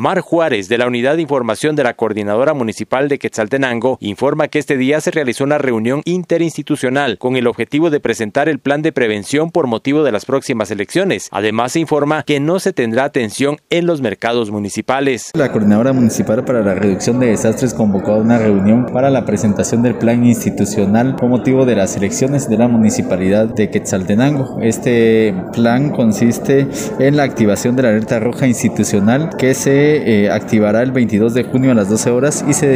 Mar Juárez, de la Unidad de Información de la Coordinadora Municipal de Quetzaltenango, informa que este día se realizó una reunión interinstitucional con el objetivo de presentar el plan de prevención por motivo de las próximas elecciones. Además, se informa que no se tendrá atención en los mercados municipales. La Coordinadora Municipal para la Reducción de Desastres convocó a una reunión para la presentación del plan institucional con motivo de las elecciones de la Municipalidad de Quetzaltenango. Este plan consiste en la activación de la alerta roja institucional que se eh, activará el 22 de junio a las 12 horas y se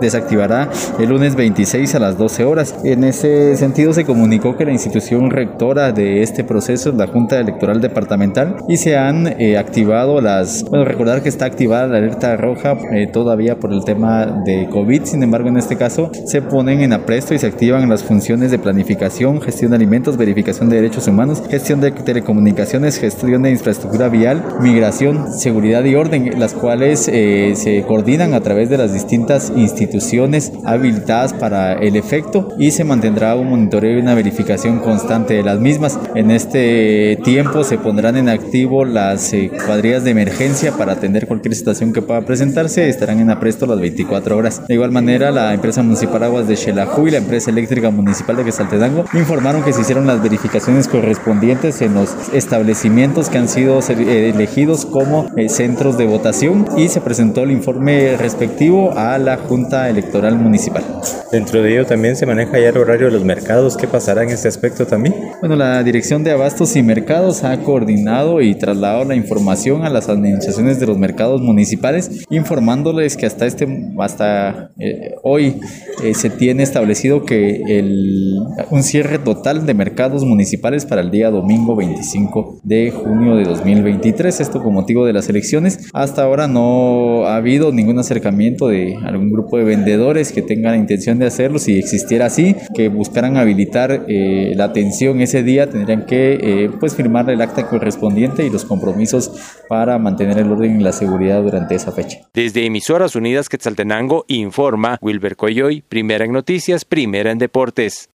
desactivará el lunes 26 a las 12 horas. En ese sentido se comunicó que la institución rectora de este proceso es la Junta Electoral Departamental y se han eh, activado las, bueno, recordar que está activada la alerta roja eh, todavía por el tema de COVID, sin embargo en este caso se ponen en apresto y se activan las funciones de planificación, gestión de alimentos, verificación de derechos humanos, gestión de telecomunicaciones, gestión de infraestructura vial, migración, seguridad y orden, las cuales eh, se coordinan a través de las distintas instituciones habilitadas para el efecto y se mantendrá un monitoreo y una verificación constante de las mismas. En este tiempo se pondrán en activo las eh, cuadrillas de emergencia para atender cualquier situación que pueda presentarse, estarán en apresto las 24 horas. De igual manera, la empresa municipal Aguas de Xelajú y la empresa eléctrica municipal de Quesaltedango informaron que se hicieron las verificaciones correspondientes en los establecimientos que han sido eh, elegidos como centros de votación y se presentó el informe respectivo a la Junta Electoral Municipal. Dentro de ello también se maneja ya el horario de los mercados. ¿Qué pasará en este aspecto también? Bueno, la Dirección de Abastos y Mercados ha coordinado y trasladado la información a las administraciones de los mercados municipales, informándoles que hasta este hasta eh, hoy eh, se tiene establecido que el, un cierre total de mercados municipales para el día domingo 25 de junio de 2023. Esto con motivo de las elecciones. Hasta ahora no ha habido ningún acercamiento de algún grupo de vendedores que tengan la intención de hacerlo. Si existiera así, que buscaran habilitar eh, la atención ese día, tendrían que eh, pues firmar el acta correspondiente y los compromisos para mantener el orden y la seguridad durante esa fecha. Desde Emisoras Unidas Quetzaltenango informa Wilber Coyoy, primera en noticias, primera en deportes.